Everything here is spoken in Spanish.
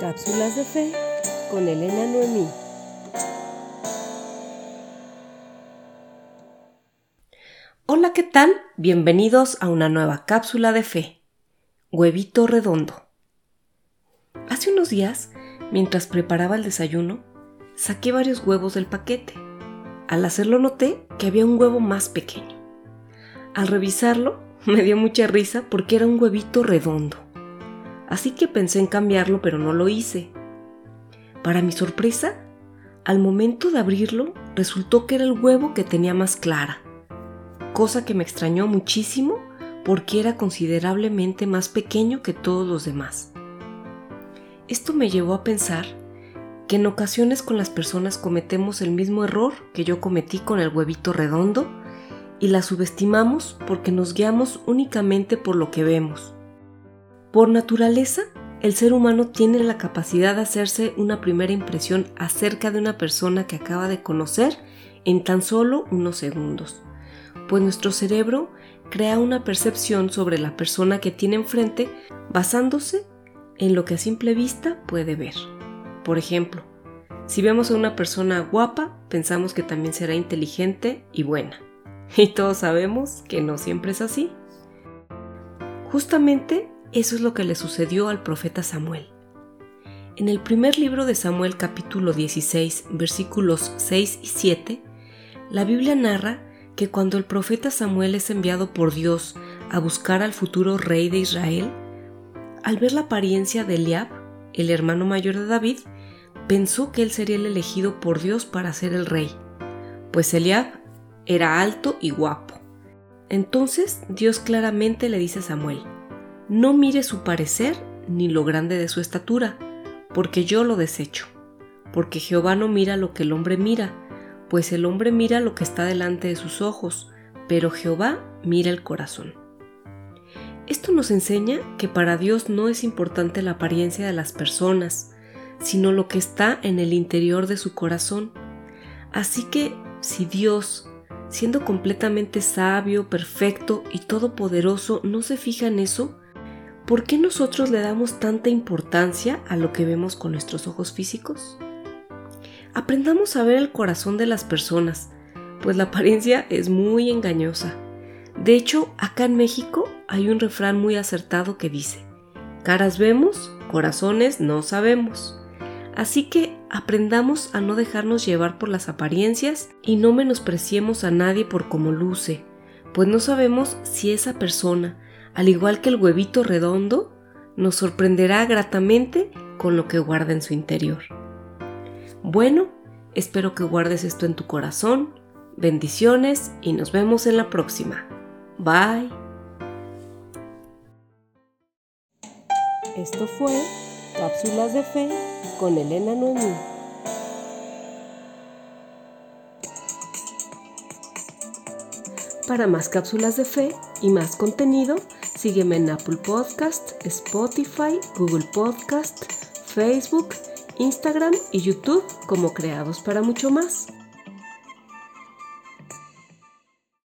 Cápsulas de Fe con Elena Noemí. Hola, ¿qué tal? Bienvenidos a una nueva cápsula de fe. Huevito redondo. Hace unos días, mientras preparaba el desayuno, saqué varios huevos del paquete. Al hacerlo noté que había un huevo más pequeño. Al revisarlo, me dio mucha risa porque era un huevito redondo. Así que pensé en cambiarlo, pero no lo hice. Para mi sorpresa, al momento de abrirlo, resultó que era el huevo que tenía más clara, cosa que me extrañó muchísimo porque era considerablemente más pequeño que todos los demás. Esto me llevó a pensar que en ocasiones con las personas cometemos el mismo error que yo cometí con el huevito redondo y la subestimamos porque nos guiamos únicamente por lo que vemos. Por naturaleza, el ser humano tiene la capacidad de hacerse una primera impresión acerca de una persona que acaba de conocer en tan solo unos segundos, pues nuestro cerebro crea una percepción sobre la persona que tiene enfrente basándose en lo que a simple vista puede ver. Por ejemplo, si vemos a una persona guapa, pensamos que también será inteligente y buena. Y todos sabemos que no siempre es así. Justamente eso es lo que le sucedió al profeta Samuel. En el primer libro de Samuel capítulo 16 versículos 6 y 7, la Biblia narra que cuando el profeta Samuel es enviado por Dios a buscar al futuro rey de Israel, al ver la apariencia de Eliab, el hermano mayor de David, pensó que él sería el elegido por Dios para ser el rey, pues Eliab era alto y guapo. Entonces Dios claramente le dice a Samuel, no mire su parecer ni lo grande de su estatura, porque yo lo desecho, porque Jehová no mira lo que el hombre mira, pues el hombre mira lo que está delante de sus ojos, pero Jehová mira el corazón. Esto nos enseña que para Dios no es importante la apariencia de las personas, sino lo que está en el interior de su corazón. Así que si Dios, siendo completamente sabio, perfecto y todopoderoso, no se fija en eso, ¿por qué nosotros le damos tanta importancia a lo que vemos con nuestros ojos físicos? Aprendamos a ver el corazón de las personas, pues la apariencia es muy engañosa. De hecho, acá en México hay un refrán muy acertado que dice, caras vemos, corazones no sabemos. Así que aprendamos a no dejarnos llevar por las apariencias y no menospreciemos a nadie por cómo luce, pues no sabemos si esa persona, al igual que el huevito redondo, nos sorprenderá gratamente con lo que guarda en su interior. Bueno, espero que guardes esto en tu corazón. Bendiciones y nos vemos en la próxima. Bye. Esto fue Cápsulas de Fe con Elena Noemí. Para más cápsulas de fe y más contenido, sígueme en Apple Podcast, Spotify, Google Podcast, Facebook, Instagram y YouTube como Creados para mucho más.